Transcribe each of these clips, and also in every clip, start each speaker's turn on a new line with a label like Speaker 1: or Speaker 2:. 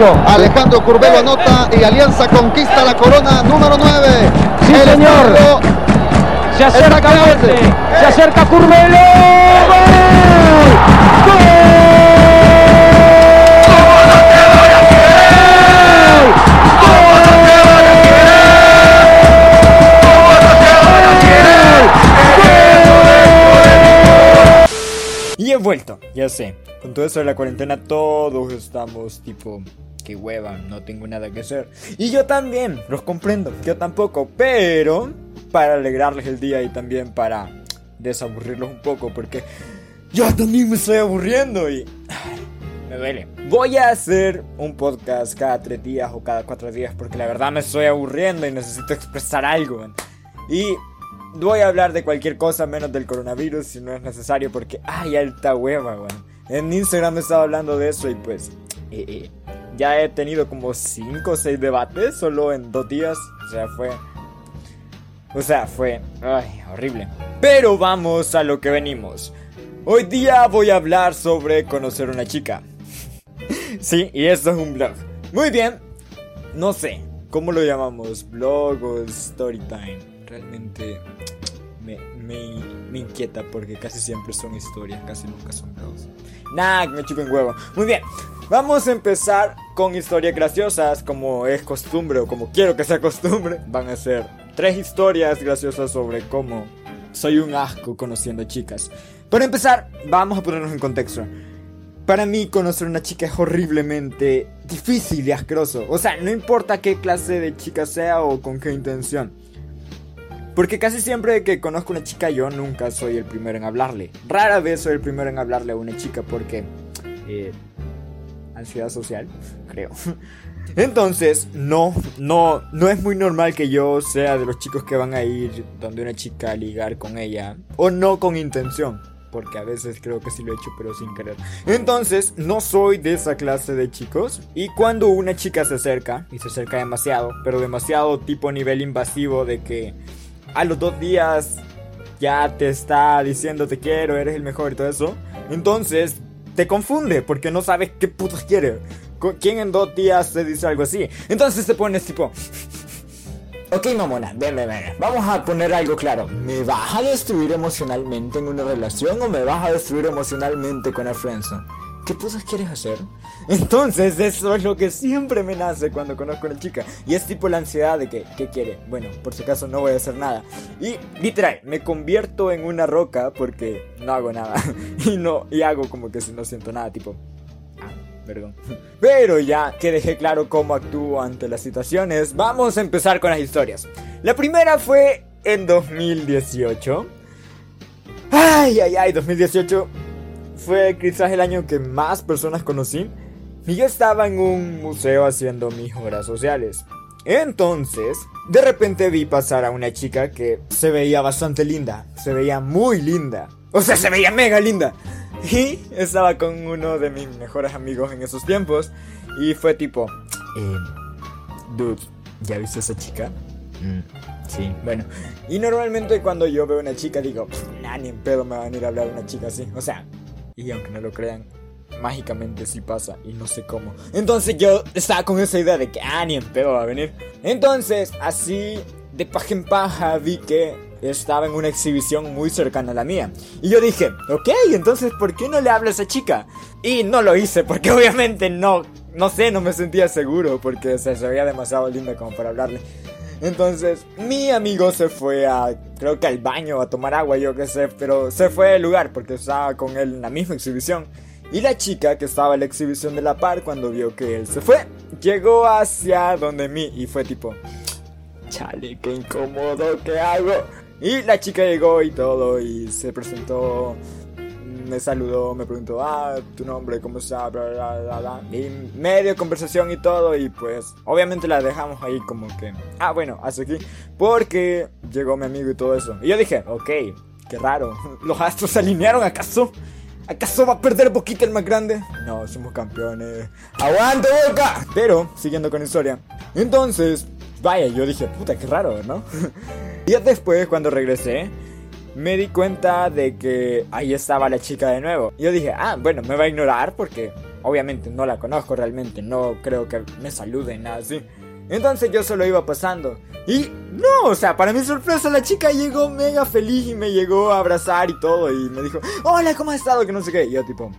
Speaker 1: 8.
Speaker 2: Alejandro Curbelo anota y Alianza conquista la corona número 9.
Speaker 1: Sí,
Speaker 2: El
Speaker 1: señor. Se acerca. Duarte. Se acerca Curbelo. ¡Gol!
Speaker 3: Y he vuelto, ya sé. Con todo eso de la cuarentena todos estamos tipo, qué hueva, no tengo nada que hacer. Y yo también, los comprendo, yo tampoco, pero para alegrarles el día y también para desaburrirlos un poco, porque yo también me estoy aburriendo y... ay, Me duele. Voy a hacer un podcast cada tres días o cada cuatro días porque la verdad me estoy aburriendo y necesito expresar algo. Y voy a hablar de cualquier cosa menos del coronavirus si no es necesario porque hay alta hueva, weón. En Instagram he estado hablando de eso y pues eh, eh, ya he tenido como 5 o 6 debates solo en dos días. O sea, fue... O sea, fue... Ay, horrible. Pero vamos a lo que venimos. Hoy día voy a hablar sobre conocer una chica. sí, y esto es un blog. Muy bien. No sé, ¿cómo lo llamamos? ¿Blog o story time? Realmente me, me, me inquieta porque casi siempre son historias, casi nunca son blogs. Nah, me chupen huevo. Muy bien, vamos a empezar con historias graciosas, como es costumbre o como quiero que sea costumbre. Van a ser tres historias graciosas sobre cómo soy un asco conociendo chicas. Para empezar, vamos a ponernos en contexto. Para mí conocer una chica es horriblemente difícil y asqueroso. O sea, no importa qué clase de chica sea o con qué intención. Porque casi siempre que conozco una chica yo nunca soy el primero en hablarle. Rara vez soy el primero en hablarle a una chica porque... eh, ansiedad social, creo. Entonces, no, no, no es muy normal que yo sea de los chicos que van a ir donde una chica a ligar con ella. O no con intención. Porque a veces creo que sí lo he hecho, pero sin querer. Entonces, no soy de esa clase de chicos. Y cuando una chica se acerca, y se acerca demasiado, pero demasiado tipo nivel invasivo de que a los dos días ya te está diciendo te quiero, eres el mejor y todo eso. Entonces, te confunde porque no sabes qué putas quiere. ¿Con ¿Quién en dos días te dice algo así? Entonces te pones tipo... Ok, mamona, ven, ven, ven. Vamos a poner algo claro. ¿Me vas a destruir emocionalmente en una relación o me vas a destruir emocionalmente con el friendzone? ¿Qué putas quieres hacer? Entonces, eso es lo que siempre me nace cuando conozco a una chica. Y es tipo la ansiedad de que, ¿qué quiere? Bueno, por si acaso no voy a hacer nada. Y literal, me convierto en una roca porque no hago nada. Y no, y hago como que no siento nada, tipo. Ah, perdón. Pero ya que dejé claro cómo actúo ante las situaciones, vamos a empezar con las historias. La primera fue en 2018. Ay, ay, ay, 2018 fue quizás el año que más personas conocí. Y yo estaba en un museo haciendo mis horas sociales. Entonces, de repente vi pasar a una chica que se veía bastante linda. Se veía muy linda. O sea, se veía mega linda. Y estaba con uno de mis mejores amigos en esos tiempos. Y fue tipo, eh, dude, ¿ya viste a esa chica? "Mm, sí, bueno. Y normalmente cuando yo veo una chica digo, nah, ni en pedo me van a ir a hablar una chica así. O sea, y aunque no lo crean, mágicamente sí pasa y no sé cómo. Entonces yo estaba con esa idea de que, ah, ni en pedo va a venir. Entonces, así de paja en paja vi que estaba en una exhibición muy cercana a la mía. Y yo dije, ok, entonces ¿por qué no le hablo a esa chica? Y no lo hice porque obviamente no, no sé, no me sentía seguro porque se veía demasiado linda como para hablarle. Entonces, mi amigo se fue a, creo que al baño, a tomar agua, yo qué sé, pero se fue del lugar porque estaba con él en la misma exhibición. Y la chica que estaba en la exhibición de la par, cuando vio que él se fue, llegó hacia donde mí y fue tipo, chale, qué incómodo, ¿qué hago? Y la chica llegó y todo y se presentó, me saludó, me preguntó, ah, tu nombre, cómo está, bla, bla, bla, bla. Y medio conversación y todo y pues obviamente la dejamos ahí como que, ah, bueno, hasta aquí, porque llegó mi amigo y todo eso. Y yo dije, ok, qué raro, los astros se alinearon, ¿acaso? ¿Acaso va a perder boquita el más grande? No, somos campeones. ¡Aguante boca! Pero, siguiendo con la historia. Entonces, vaya, yo dije, puta, qué raro, ¿no? y después, cuando regresé, me di cuenta de que ahí estaba la chica de nuevo. Yo dije, ah, bueno, me va a ignorar porque obviamente no la conozco realmente, no creo que me salude, nada así. Entonces yo solo iba pasando. Y no, o sea, para mi sorpresa la chica llegó mega feliz y me llegó a abrazar y todo. Y me dijo, hola, ¿cómo has estado? Que no sé qué. Y yo tipo,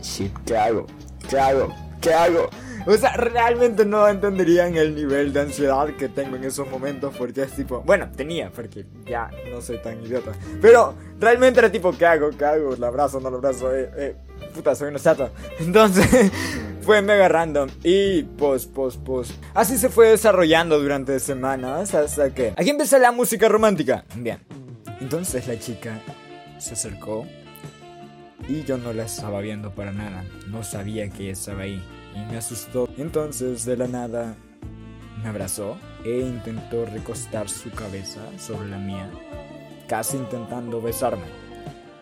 Speaker 3: shit, ¿qué hago? ¿Qué hago? ¿Qué hago? O sea, realmente no entenderían el nivel de ansiedad que tengo en esos momentos porque es tipo, bueno, tenía, porque ya no soy tan idiota. Pero realmente era tipo, ¿qué hago? ¿Qué hago? ¿La abrazo? ¿No la abrazo? Eh, eh, puta, soy una estatua. Entonces, fue mega random. Y pues, pues, pues. Así se fue desarrollando durante semanas hasta que. Aquí empezó la música romántica. Bien. Entonces la chica se acercó. Y yo no la estaba viendo para nada. No sabía que ella estaba ahí. Y me asustó. Entonces, de la nada, me abrazó e intentó recostar su cabeza sobre la mía. Casi intentando besarme.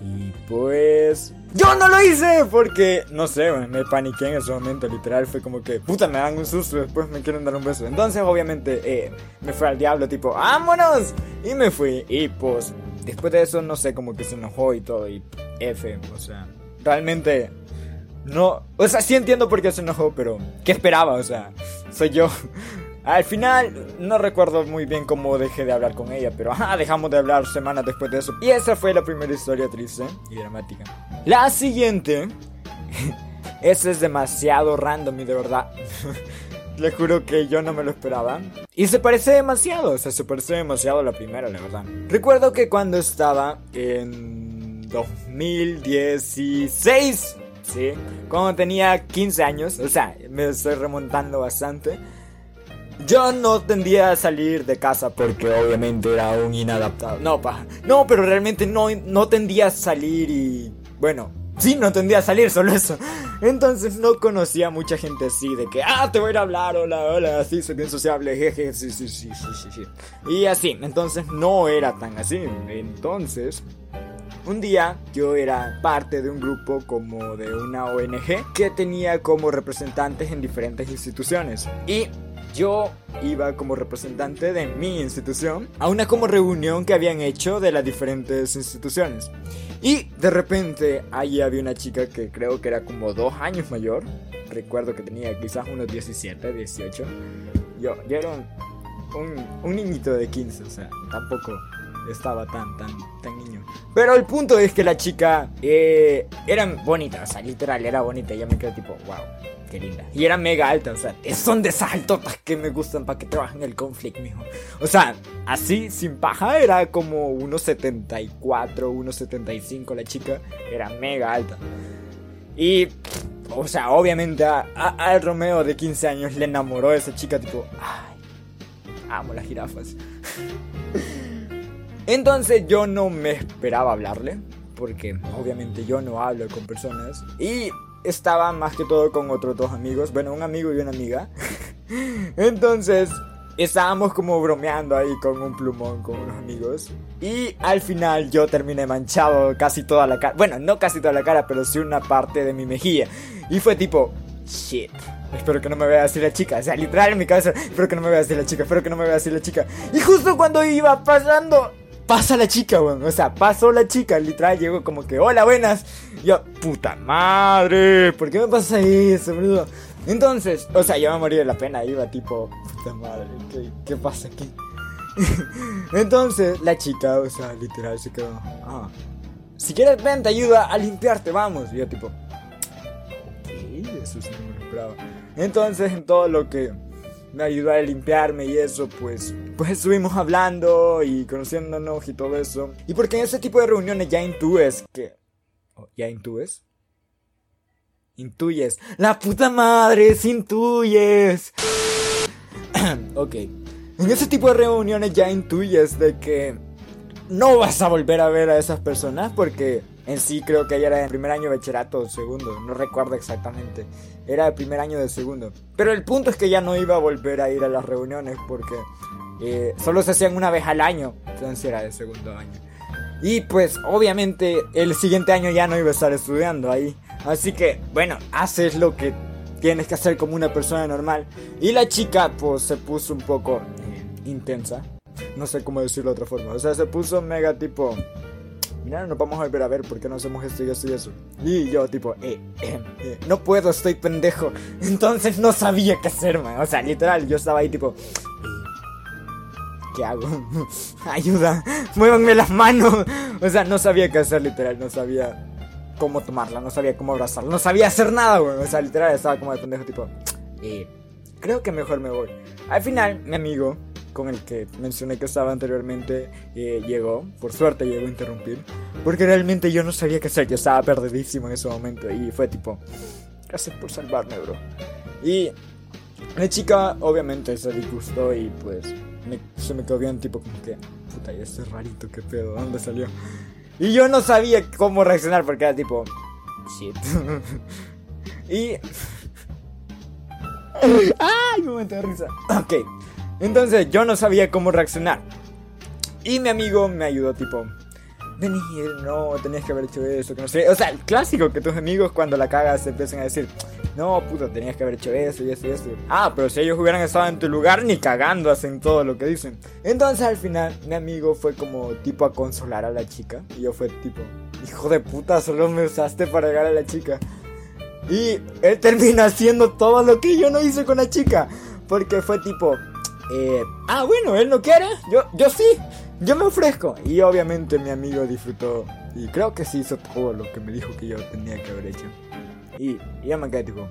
Speaker 3: Y pues... Yo no lo hice porque, no sé, me paniqué en ese momento, literal, fue como que, puta, me dan un susto, después me quieren dar un beso. Entonces, obviamente, eh, me fue al diablo, tipo, ¡vámonos! Y me fui, y pues, después de eso, no sé, como que se enojó y todo, y F, o sea, realmente, no, o sea, sí entiendo por qué se enojó, pero, ¿qué esperaba? O sea, soy yo. Al final, no recuerdo muy bien cómo dejé de hablar con ella, pero ajá, dejamos de hablar semanas después de eso. Y esa fue la primera historia triste y dramática. La siguiente, esa es demasiado random y de verdad. Le juro que yo no me lo esperaba. Y se parece demasiado, o sea, se parece demasiado a la primera, la verdad. Recuerdo que cuando estaba en 2016, ¿sí? Cuando tenía 15 años, o sea, me estoy remontando bastante. Yo no tendía a salir de casa porque obviamente era un inadaptado. No, pa. No, pero realmente no, no tendía a salir y... Bueno, sí, no tendía a salir, solo eso. Entonces no conocía a mucha gente así, de que, ah, te voy a ir a hablar, hola, hola, sí, soy bien sociable, jeje, sí, sí, sí, sí, sí, sí. Y así, entonces no era tan así. Entonces, un día yo era parte de un grupo como de una ONG que tenía como representantes en diferentes instituciones. Y yo iba como representante de mi institución a una como reunión que habían hecho de las diferentes instituciones. Y de repente ahí había una chica que creo que era como dos años mayor. Recuerdo que tenía quizás unos 17, 18. Yo, yo era un, un, un niñito de 15, o sea, tampoco estaba tan, tan, tan niño. Pero el punto es que la chica eh, era bonita, o sea, literal, era bonita. Y yo me quedé tipo, wow, qué linda. Y era mega alta, o sea, son de esas altotas que me gustan para que trabajen el conflict, mijo. O sea, así, sin paja, era como 1,74, 1,75 la chica. Era mega alta. Y, o sea, obviamente a, a, al Romeo de 15 años le enamoró a esa chica, tipo, ay, amo las jirafas. Entonces yo no me esperaba hablarle, porque obviamente yo no hablo con personas. Y estaba más que todo con otros dos amigos, bueno, un amigo y una amiga. Entonces estábamos como bromeando ahí con un plumón con unos amigos. Y al final yo terminé manchado casi toda la cara. Bueno, no casi toda la cara, pero sí una parte de mi mejilla. Y fue tipo, shit. Espero que no me vea así la chica. O sea, literal en mi cabeza. Espero que no me vea así la chica. Espero que no me vea así la chica. Y justo cuando iba pasando pasa la chica, weón. O sea, pasó la chica, literal, llegó como que, hola, buenas. yo, puta madre, ¿por qué me pasa eso, boludo? Entonces, o sea, yo me morí de la pena, iba tipo, puta madre, ¿qué, qué pasa aquí? Entonces, la chica, o sea, literal, se quedó, ah, si quieres ven, te ayuda a limpiarte, vamos. Y yo tipo, eso esperaba. Entonces, en todo lo que me ayudó a limpiarme y eso, pues, pues estuvimos hablando y conociéndonos y todo eso. Y porque en ese tipo de reuniones ya intuyes que... oh, ¿Ya intuyes? Intuyes. La puta madre, si intuyes. ok. En ese tipo de reuniones ya intuyes de que no vas a volver a ver a esas personas porque en sí creo que ella era de primer año de bachillerato o segundo, no recuerdo exactamente. Era de primer año de segundo. Pero el punto es que ya no iba a volver a ir a las reuniones porque eh, solo se hacían una vez al año. Entonces era de segundo año. Y pues obviamente el siguiente año ya no iba a estar estudiando ahí. Así que bueno, haces lo que tienes que hacer como una persona normal. Y la chica pues se puso un poco eh, intensa. No sé cómo decirlo de otra forma. O sea, se puso mega tipo mira, nos vamos a volver a ver, ¿por qué no hacemos esto y esto y eso? Y yo tipo, eh, eh, eh, no puedo, estoy pendejo. Entonces no sabía qué hacer, man. O sea, literal, yo estaba ahí tipo, ¿qué hago? Ayuda, muévanme las manos. O sea, no sabía qué hacer, literal, no sabía cómo tomarla, no sabía cómo abrazarla, no sabía hacer nada, güey. O sea, literal, estaba como de pendejo, tipo, eh, creo que mejor me voy. Al final, mi amigo, con el que mencioné que estaba anteriormente, eh, llegó, por suerte llegó a interrumpir, porque realmente yo no sabía qué hacer, yo estaba perdidísimo en ese momento y fue tipo, gracias por salvarme, bro. Y la chica obviamente se disgustó y pues me- se me quedó bien tipo como que, puta, y este rarito, qué pedo, ¿dónde salió? Y yo no sabía cómo reaccionar porque era tipo, shit. y... ¡Ay, momento de risa! Ok, entonces yo no sabía cómo reaccionar. Y mi amigo me ayudó tipo, Vení, no, tenías que haber hecho eso, que no sé. O sea, el clásico que tus amigos cuando la cagas empiezan a decir, no, puta, tenías que haber hecho eso y eso y eso. Ah, pero si ellos hubieran estado en tu lugar, ni cagando hacen todo lo que dicen. Entonces al final, mi amigo fue como tipo a consolar a la chica. Y yo fue tipo, hijo de puta, solo me usaste para llegar a la chica. Y él termina haciendo todo lo que yo no hice con la chica. Porque fue tipo, eh, ah, bueno, él no quiere, yo, yo sí, yo me ofrezco. Y obviamente mi amigo disfrutó. Y creo que sí hizo todo lo que me dijo que yo tenía que haber hecho. Y, y yo me quedé tipo,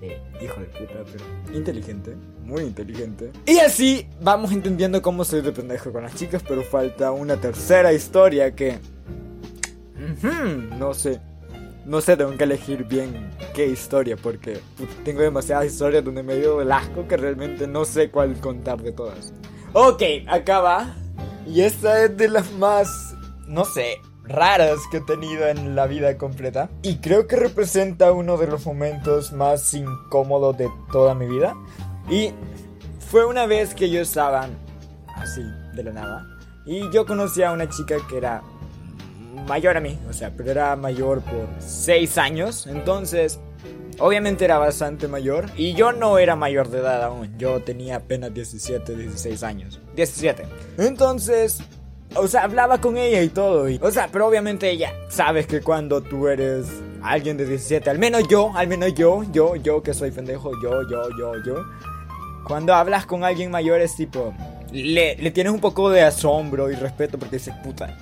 Speaker 3: eh, hijo de puta, pero inteligente, muy inteligente. Y así vamos entendiendo cómo soy de pendejo con las chicas, pero falta una tercera historia que... Ujú, no sé. No sé, tengo que elegir bien qué historia, porque tengo demasiadas historias donde me dio el asco que realmente no sé cuál contar de todas. Ok, acá va. Y esta es de las más, no sé, raras que he tenido en la vida completa. Y creo que representa uno de los momentos más incómodos de toda mi vida. Y fue una vez que yo estaba así, de la nada. Y yo conocí a una chica que era mayor a mí, o sea, pero era mayor por 6 años, entonces obviamente era bastante mayor y yo no era mayor de edad aún, yo tenía apenas 17, 16 años, 17. Entonces, o sea, hablaba con ella y todo, y, o sea, pero obviamente ella, sabes que cuando tú eres alguien de 17, al menos yo, al menos yo, yo, yo que soy pendejo, yo, yo, yo, yo, cuando hablas con alguien mayor es tipo, le, le tienes un poco de asombro y respeto porque dices, puta,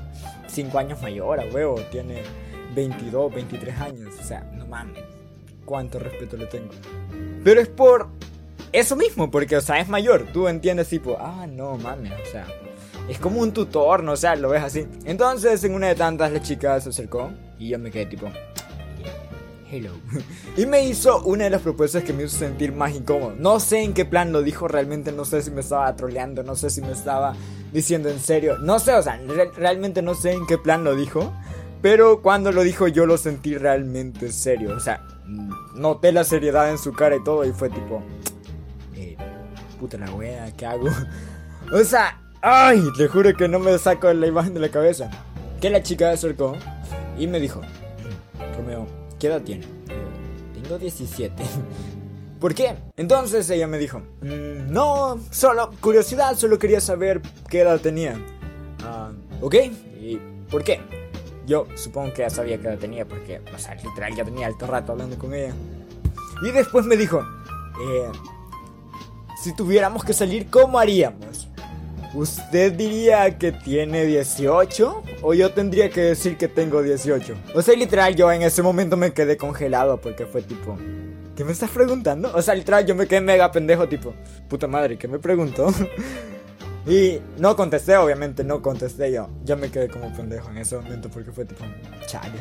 Speaker 3: 5 años mayor, a huevo, tiene 22, 23 años, o sea, no mames, cuánto respeto le tengo. Pero es por eso mismo, porque, o sea, es mayor, tú entiendes tipo, ah, no mames, o sea, es como un tutor, no o sea, lo ves así. Entonces, en una de tantas, la chica se acercó y yo me quedé tipo, hello. Y me hizo una de las propuestas que me hizo sentir más incómodo. No sé en qué plan lo dijo realmente, no sé si me estaba troleando, no sé si me estaba diciendo en serio. No sé, o sea, re- realmente no sé en qué plan lo dijo. Pero cuando lo dijo yo lo sentí realmente serio. O sea, mm, noté la seriedad en su cara y todo y fue tipo... Eh, puta la wea, ¿qué hago? o sea, ay, te juro que no me saco la imagen de la cabeza. Que la chica acercó y me dijo... Romeo, ¿qué edad tiene? "Eh, Tengo 17. ¿Por qué? Entonces ella me dijo, "Mm, no, solo curiosidad, solo quería saber qué edad tenía. Ah, ok, ¿y por qué? Yo supongo que ya sabía qué edad tenía porque, o sea, literal ya tenía alto rato hablando con ella. Y después me dijo, eh, si tuviéramos que salir, ¿cómo haríamos? ¿Usted diría que tiene 18? ¿O yo tendría que decir que tengo 18? O sea, literal, yo en ese momento me quedé congelado porque fue tipo... ¿Qué me estás preguntando? O sea, literal, yo me quedé mega pendejo, tipo... Puta madre, ¿qué me preguntó? y no contesté, obviamente, no contesté yo. Yo me quedé como pendejo en ese momento porque fue tipo... Chale.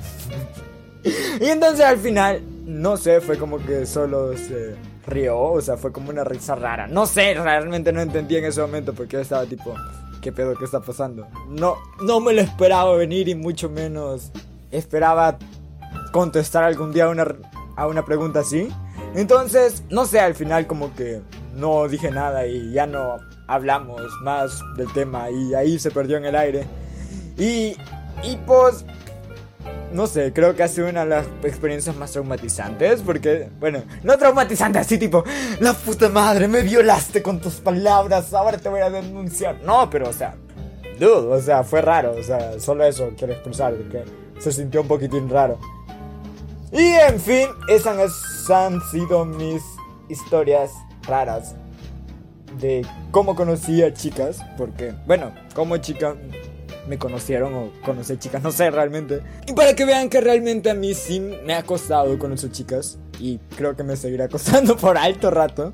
Speaker 3: y entonces al final, no sé, fue como que solo se rió, o sea, fue como una risa rara. No sé, realmente no entendí en ese momento porque yo estaba tipo, ¿qué pedo qué está pasando? No, no me lo esperaba venir y mucho menos esperaba contestar algún día una, a una pregunta así. Entonces, no sé, al final como que no dije nada y ya no hablamos más del tema y ahí se perdió en el aire. Y, y pues, no sé, creo que ha sido una de las experiencias más traumatizantes porque, bueno, no traumatizante, así tipo, la puta madre, me violaste con tus palabras, ahora te voy a denunciar. No, pero o sea, dude, o sea, fue raro, o sea, solo eso quiero expresar, que se sintió un poquitín raro. Y en fin, esas han sido mis historias raras de cómo conocí a chicas, porque, bueno, como chica me conocieron o conocí chicas, no sé realmente. Y para que vean que realmente a mí sí me ha costado conocer chicas, y creo que me seguirá costando por alto rato.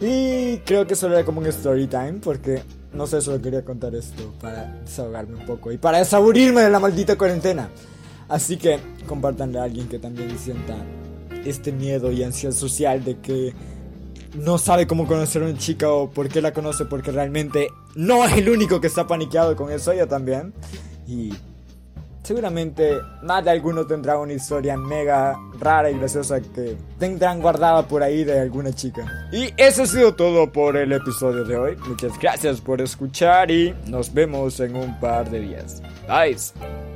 Speaker 3: Y creo que solo era como un story time, porque no sé, solo quería contar esto para desahogarme un poco y para desaburirme de la maldita cuarentena. Así que compartanle a alguien que también sienta este miedo y ansiedad social de que no sabe cómo conocer a una chica o por qué la conoce porque realmente no es el único que está paniqueado con eso, yo también. Y seguramente más de alguno tendrá una historia mega rara y graciosa que tendrán guardada por ahí de alguna chica. Y eso ha sido todo por el episodio de hoy. Muchas gracias por escuchar y nos vemos en un par de días. Bye.